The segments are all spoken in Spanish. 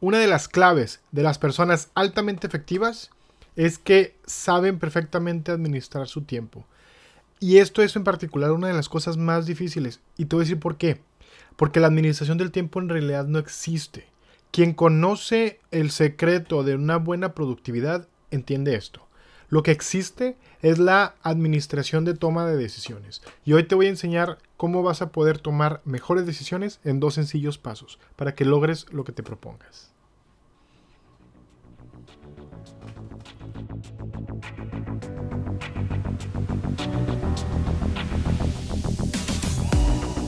una de las claves de las personas altamente efectivas es que saben perfectamente administrar su tiempo. Y esto es en particular una de las cosas más difíciles. Y te voy a decir por qué. Porque la administración del tiempo en realidad no existe. Quien conoce el secreto de una buena productividad entiende esto. Lo que existe es la administración de toma de decisiones. Y hoy te voy a enseñar cómo vas a poder tomar mejores decisiones en dos sencillos pasos para que logres lo que te propongas.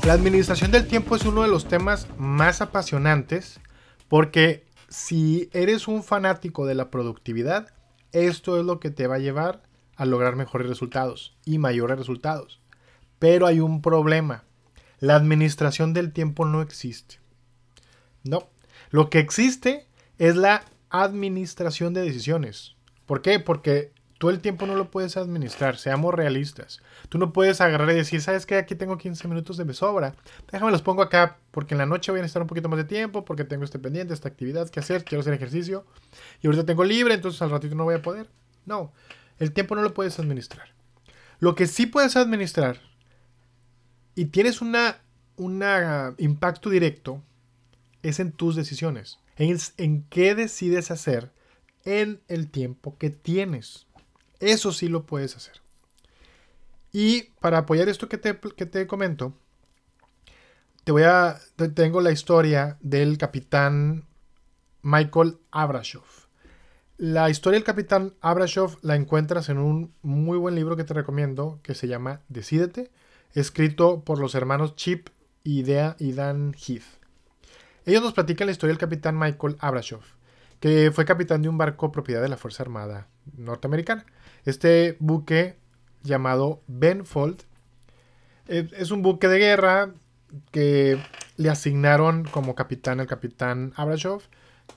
La administración del tiempo es uno de los temas más apasionantes porque si eres un fanático de la productividad, esto es lo que te va a llevar a lograr mejores resultados y mayores resultados. Pero hay un problema. La administración del tiempo no existe. No. Lo que existe es la administración de decisiones. ¿Por qué? Porque Tú el tiempo no lo puedes administrar, seamos realistas. Tú no puedes agarrar y decir, ¿sabes qué? Aquí tengo 15 minutos de sobra. Déjame los pongo acá porque en la noche voy a necesitar un poquito más de tiempo, porque tengo este pendiente, esta actividad que hacer, quiero hacer ejercicio. Y ahorita tengo libre, entonces al ratito no voy a poder. No, el tiempo no lo puedes administrar. Lo que sí puedes administrar y tienes un impacto directo es en tus decisiones, en, en qué decides hacer en el tiempo que tienes. Eso sí lo puedes hacer. Y para apoyar esto que te, te comento, te voy a. tengo la historia del capitán Michael Abrashov. La historia del capitán Abrashov la encuentras en un muy buen libro que te recomiendo que se llama Decídete, escrito por los hermanos Chip y, y Dan Heath. Ellos nos platican la historia del capitán Michael Abrashov, que fue capitán de un barco propiedad de la Fuerza Armada norteamericana. Este buque llamado Benfold es un buque de guerra que le asignaron como capitán al capitán Abrashov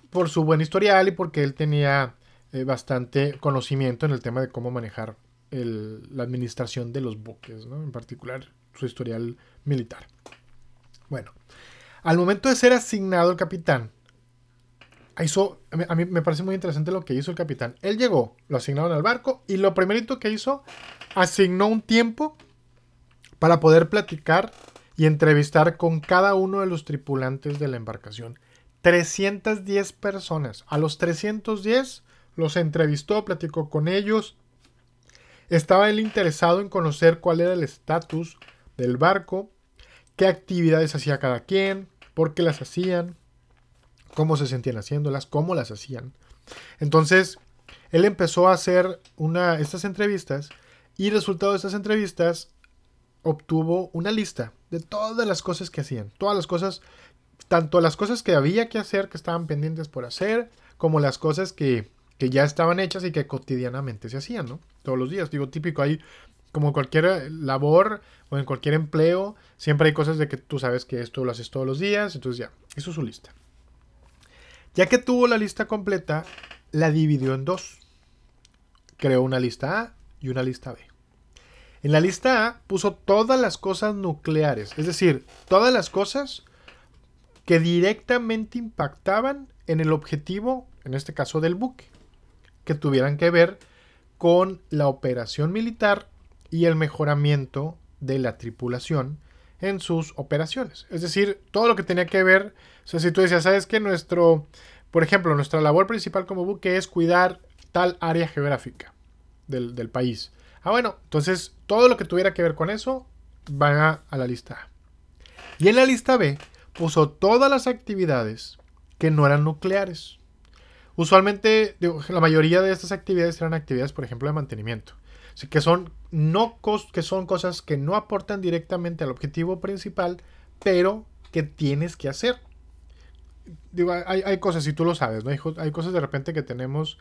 por su buen historial y porque él tenía eh, bastante conocimiento en el tema de cómo manejar la administración de los buques, en particular su historial militar. Bueno, al momento de ser asignado el capitán, hizo, a mí me parece muy interesante lo que hizo el capitán. Él llegó, lo asignaron al barco y lo primerito que hizo, asignó un tiempo para poder platicar y entrevistar con cada uno de los tripulantes de la embarcación. 310 personas. A los 310 los entrevistó, platicó con ellos. Estaba él interesado en conocer cuál era el estatus del barco, qué actividades hacía cada quien, por qué las hacían, cómo se sentían haciéndolas, cómo las hacían. Entonces, él empezó a hacer una, estas entrevistas y resultado de estas entrevistas obtuvo una lista de todas las cosas que hacían, todas las cosas, tanto las cosas que había que hacer, que estaban pendientes por hacer, como las cosas que, que ya estaban hechas y que cotidianamente se hacían, ¿no? Todos los días, digo, típico, hay como cualquier labor o en cualquier empleo, siempre hay cosas de que tú sabes que esto lo haces todos los días, entonces ya, eso es su lista. Ya que tuvo la lista completa, la dividió en dos. Creó una lista A y una lista B. En la lista A puso todas las cosas nucleares, es decir, todas las cosas que directamente impactaban en el objetivo, en este caso del buque, que tuvieran que ver con la operación militar y el mejoramiento de la tripulación en sus operaciones. Es decir, todo lo que tenía que ver, o sea, si tú decías, sabes que nuestro, por ejemplo, nuestra labor principal como buque es cuidar tal área geográfica del, país. Ah, bueno, entonces todo lo que tuviera que ver con eso va a, la lista A. Y en la lista B puso todas las actividades que no eran nucleares. Usualmente, la mayoría de estas actividades eran actividades, por ejemplo, de mantenimiento que son, no que son cosas que no aportan directamente al objetivo principal, pero que tienes que hacer. Digo, hay, cosas, si tú lo sabes, ¿no? Hay, cosas de repente que tenemos,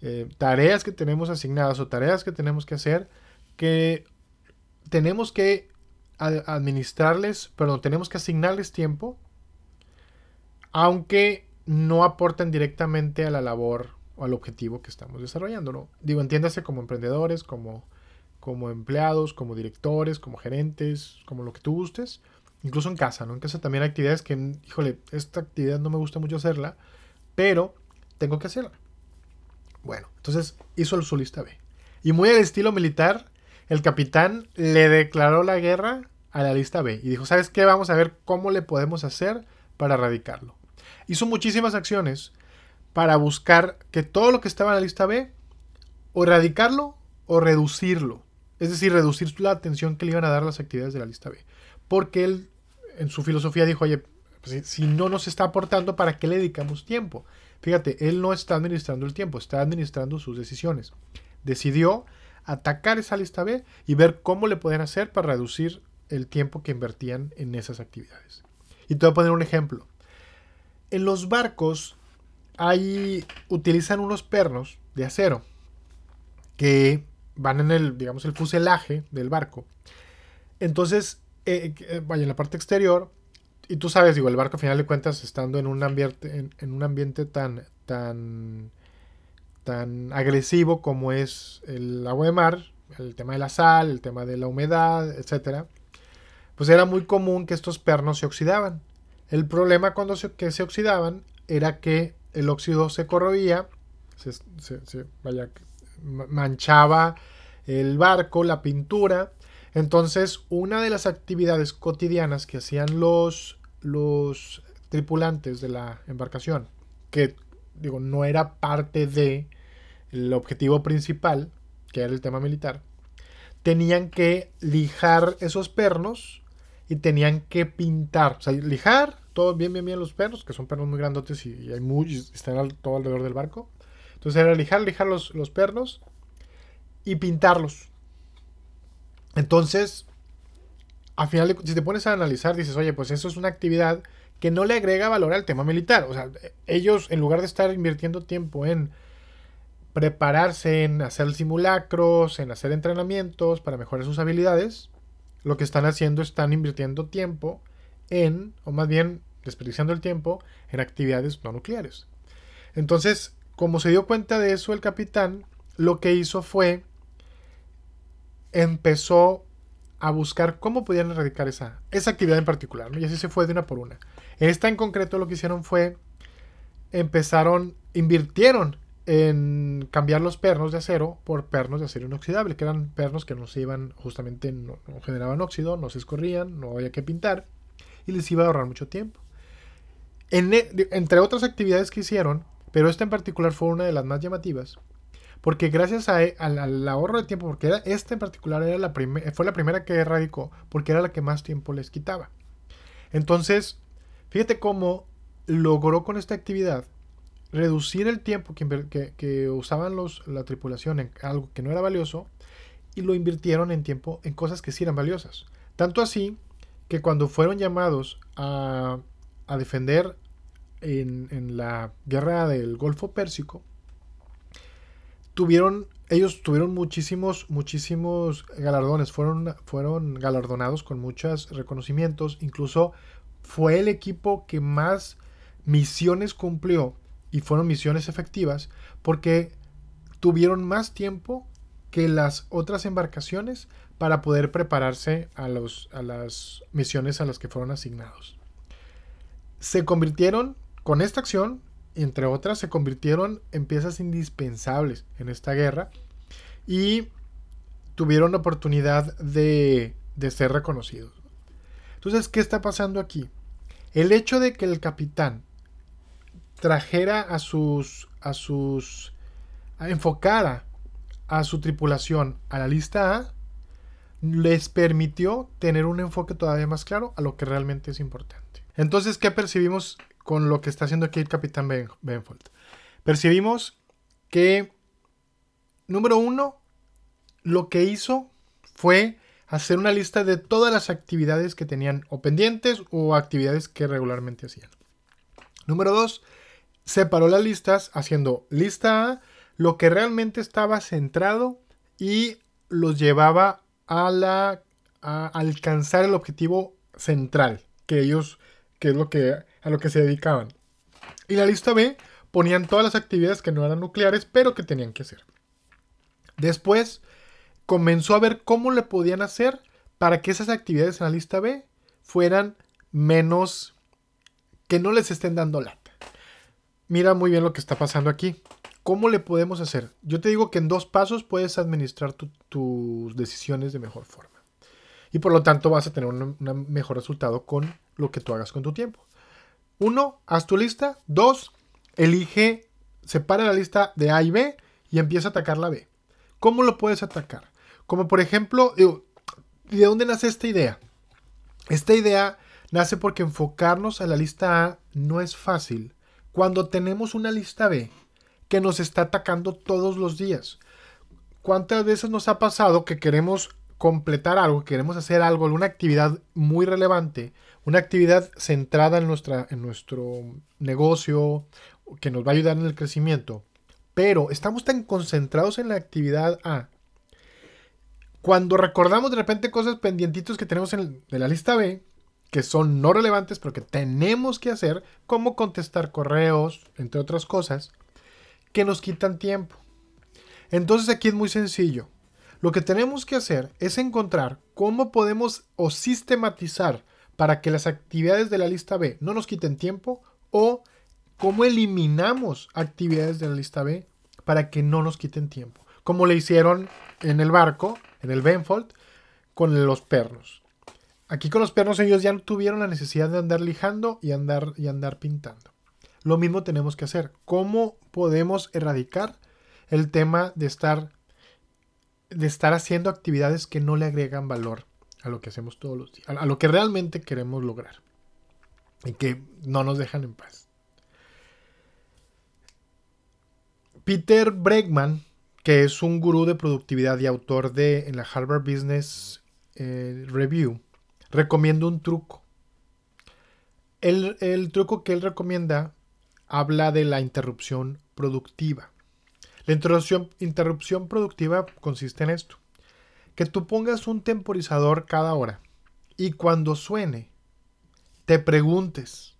eh, tareas que tenemos asignadas o tareas que tenemos que hacer, que tenemos que administrarles, perdón, tenemos que asignarles tiempo, aunque no aportan directamente a la labor al objetivo que estamos desarrollando, ¿no? Digo, entiéndase como emprendedores, como, como empleados, como directores, como gerentes, como lo que tú gustes, incluso en casa, ¿no? En casa también hay actividades que, híjole, esta actividad no me gusta mucho hacerla, pero tengo que hacerlo. Bueno, entonces hizo su lista B. Y muy al estilo militar, el capitán le declaró la guerra a la lista B y dijo, ¿sabes qué? Vamos a ver cómo le podemos hacer para erradicarlo. Hizo muchísimas acciones para buscar que todo lo que estaba en la lista B, o erradicarlo o reducirlo. Es decir, reducir la atención que le iban a dar las actividades de la lista B. Porque él, en su filosofía, dijo, oye, pues, si no nos está aportando, ¿para qué le dedicamos tiempo? Fíjate, él no está administrando el tiempo, está administrando sus decisiones. Decidió atacar esa lista B y ver cómo le pueden hacer para reducir el tiempo que invertían en esas actividades. Y te voy a poner un ejemplo. En los barcos hay, utilizan unos pernos de acero que van en el, digamos, el fuselaje del barco. Entonces, eh, eh, vaya en la parte exterior, y tú sabes, digo, el barco al final de cuentas, estando en un ambiente, en, un ambiente tan, tan, tan agresivo como es el agua de mar, el tema de la sal, el tema de la humedad, etcétera, pues era muy común que estos pernos se oxidaban. El problema cuando se, que se oxidaban era que el óxido se corroía, se, vaya, manchaba el barco, la pintura. Entonces, una de las actividades cotidianas que hacían los, los tripulantes de la embarcación, que digo, no era parte de el objetivo principal, que era el tema militar, tenían que lijar esos pernos y tenían que pintar, o sea, lijar todo bien, bien, bien los pernos, que son pernos muy grandotes y, hay muchos, están todo alrededor del barco. Entonces era lijar, lijar los, los pernos y pintarlos. Entonces, al final, si te pones a analizar, dices, oye, pues eso es una actividad que no le agrega valor al tema militar. O sea, ellos, en lugar de estar invirtiendo tiempo en prepararse, en hacer simulacros, en hacer entrenamientos para mejorar sus habilidades, lo que están haciendo están invirtiendo tiempo en, o más bien desperdiciando el tiempo, en actividades no nucleares. Entonces, como se dio cuenta de eso el capitán, lo que hizo fue empezó a buscar cómo podían erradicar esa, esa actividad en particular, y así se fue de una por una. Esta en concreto lo que hicieron fue, empezaron, invirtieron en cambiar los pernos de acero por pernos de acero inoxidable, que eran pernos que no se iban, justamente no, generaban óxido, no se escorrían, no había que pintar, y les iba a ahorrar mucho tiempo. E, entre otras actividades que hicieron, pero esta en particular fue una de las más llamativas, porque gracias e, al ahorro de tiempo, porque era, esta en particular era la fue la primera que erradicó, porque era la que más tiempo les quitaba. Entonces, fíjate cómo logró con esta actividad reducir el tiempo que, que, usaban los, la tripulación en algo que no era valioso y lo invirtieron en tiempo en cosas que sí eran valiosas. Tanto así que cuando fueron llamados a, a defender en, en, la guerra del Golfo Pérsico, tuvieron, ellos tuvieron muchísimos, muchísimos galardones, fueron, fueron galardonados con muchos reconocimientos, incluso fue el equipo que más misiones cumplió y fueron misiones efectivas porque tuvieron más tiempo que las otras embarcaciones para poder prepararse a, los, a las misiones a las que fueron asignados. Se convirtieron con esta acción entre otras, se convirtieron en piezas indispensables en esta guerra y tuvieron la oportunidad de, de ser reconocidos. Entonces, ¿qué está pasando aquí? El hecho de que el capitán trajera a sus, a sus, a enfocara a su tripulación a la lista A, les permitió tener un enfoque todavía más claro a lo que realmente es importante. Entonces, ¿qué percibimos con lo que está haciendo aquí el capitán Benfold. Percibimos que, número uno, lo que hizo fue hacer una lista de todas las actividades que tenían o pendientes o actividades que regularmente hacían. Número dos, separó las listas haciendo lista A, lo que realmente estaba centrado y los llevaba a, alcanzar el objetivo central que ellos, que es lo que a lo que se dedicaban. Y la lista B ponían todas las actividades que no eran nucleares, pero que tenían que hacer. Después comenzó a ver cómo le podían hacer para que esas actividades en la lista B fueran menos que no les estén dando lata. mira muy bien lo que está pasando aquí. ¿Cómo le podemos hacer? Yo te digo que en dos pasos puedes administrar tus decisiones de mejor forma. Y por lo tanto vas a tener un, mejor resultado con lo que tú hagas con tu tiempo. Uno, haz tu lista. Dos, elige, separa la lista de A y B y empieza a atacar la B. ¿Cómo lo puedes atacar? Como por ejemplo, ¿de dónde nace esta idea? Esta idea nace porque enfocarnos a la lista A no es fácil cuando tenemos una lista B que nos está atacando todos los días. ¿Cuántas veces nos ha pasado que queremos completar algo, queremos hacer algo, una actividad muy relevante, una actividad centrada en, nuestra, en nuestro negocio, que nos va a ayudar en el crecimiento, pero estamos tan concentrados en la actividad A, cuando recordamos de repente cosas pendientitos que tenemos en la lista B, que son no relevantes, pero que tenemos que hacer, como contestar correos, entre otras cosas, que nos quitan tiempo. Entonces aquí es muy sencillo. Lo que tenemos que hacer es encontrar cómo podemos o sistematizar para que las actividades de la lista B no nos quiten tiempo o cómo eliminamos actividades de la lista B para que no nos quiten tiempo. Como le hicieron en el barco, en el Benfold, con los pernos. Aquí con los pernos ellos ya no tuvieron la necesidad de andar lijando y andar, y andar pintando. Lo mismo tenemos que hacer. ¿Cómo podemos erradicar el tema de estar, de estar haciendo actividades que no le agregan valor a lo que hacemos todos los días, a lo que realmente queremos lograr y que no nos dejan en paz? Peter Bregman, que es un gurú de productividad y autor de en la Harvard Business eh, Review, recomienda un truco. El, el truco que él recomienda habla de la interrupción productiva. La interrupción, productiva consiste en esto. Que tú pongas un temporizador cada hora y cuando suene, te preguntes,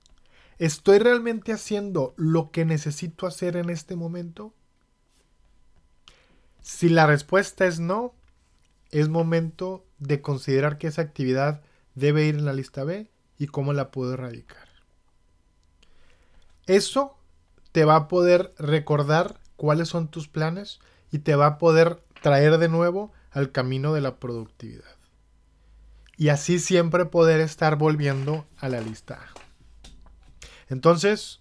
¿estoy realmente haciendo lo que necesito hacer en este momento? Si la respuesta es no, es momento de considerar que esa actividad debe ir en la lista B y cómo la puedo erradicar. Eso te va a poder recordar cuáles son tus planes y te va a poder traer de nuevo al camino de la productividad. Y así siempre poder estar volviendo a la lista. Entonces,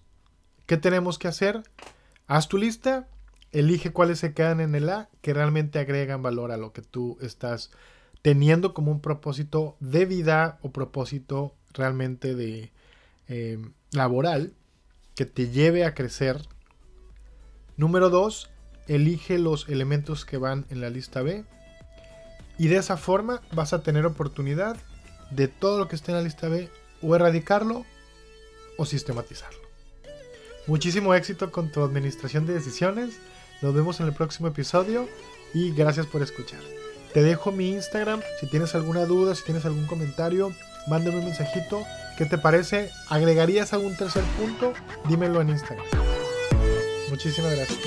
¿qué tenemos que hacer? Haz tu lista, elige cuáles se quedan en el A que realmente agregan valor a lo que tú estás teniendo como un propósito de vida o propósito realmente de eh, laboral que te lleve a crecer. Número 2, elige los elementos que van en la lista B. Y de esa forma vas a tener oportunidad de todo lo que esté en la lista B o erradicarlo o sistematizarlo. Muchísimo éxito con tu administración de decisiones. Nos vemos en el próximo episodio y gracias por escuchar. Te dejo mi Instagram. Si tienes alguna duda, si tienes algún comentario, mándame un mensajito. ¿Qué te parece? ¿Agregarías algún tercer punto? Dímelo en Instagram. Muchísimas gracias.